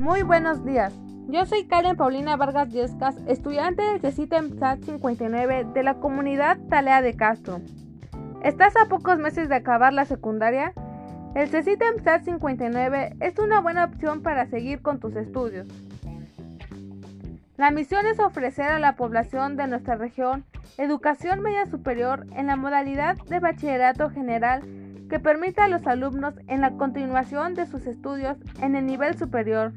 Muy buenos días. Yo soy Karen Paulina Vargas Yescas, estudiante del CECITEM SAT 59 de la comunidad Talea de Castro. ¿Estás a pocos meses de acabar la secundaria? El CECITEM SAT 59 es una buena opción para seguir con tus estudios. La misión es ofrecer a la población de nuestra región educación media superior en la modalidad de bachillerato general que permita a los alumnos en la continuación de sus estudios en el nivel superior.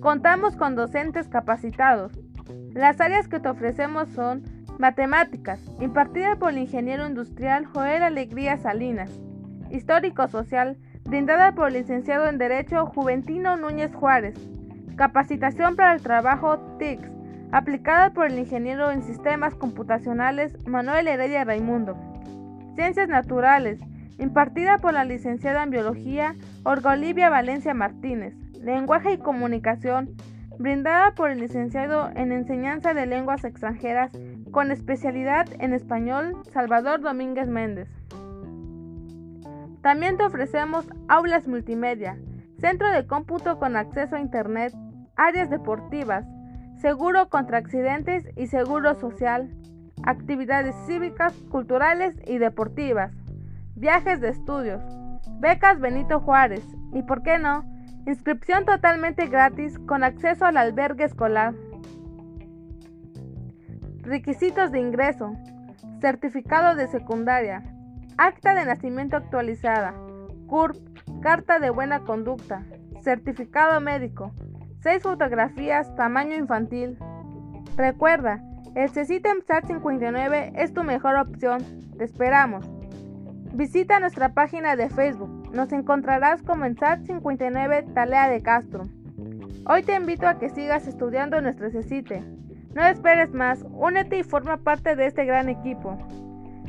Contamos con docentes capacitados. Las áreas que te ofrecemos son matemáticas, impartida por el ingeniero industrial Joel Alegría Salinas, histórico-social, brindada por el licenciado en Derecho Juventino Núñez Juárez, capacitación para el trabajo TICS, aplicada por el ingeniero en sistemas computacionales Manuel Heredia Raimundo. Ciencias Naturales, impartida por la licenciada en Biología Olga Olivia Valencia Martínez. Lenguaje y Comunicación, brindada por el licenciado en Enseñanza de Lenguas Extranjeras con especialidad en español Salvador Domínguez Méndez. También te ofrecemos aulas multimedia, centro de cómputo con acceso a Internet, áreas deportivas, seguro contra accidentes y seguro social, actividades cívicas, culturales y deportivas, viajes de estudios, becas Benito Juárez y, por qué no, inscripción totalmente gratis con acceso al albergue escolar. Requisitos de ingreso, certificado de secundaria, acta de nacimiento actualizada, CURP, carta de buena conducta, certificado médico, 6 fotografías tamaño infantil. Recuerda, el CECITEM SAT 59 es tu mejor opción. Te esperamos. Visita nuestra página de Facebook. Nos encontrarás como en SAT 59 Talea de Castro. Hoy te invito a que sigas estudiando nuestro CECITE. No esperes más, únete y forma parte de este gran equipo.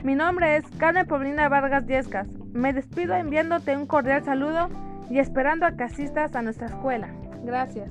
Mi nombre es Carmen Paulina Vargas Yescas. Me despido enviándote un cordial saludo y esperando a que asistas a nuestra escuela. Gracias.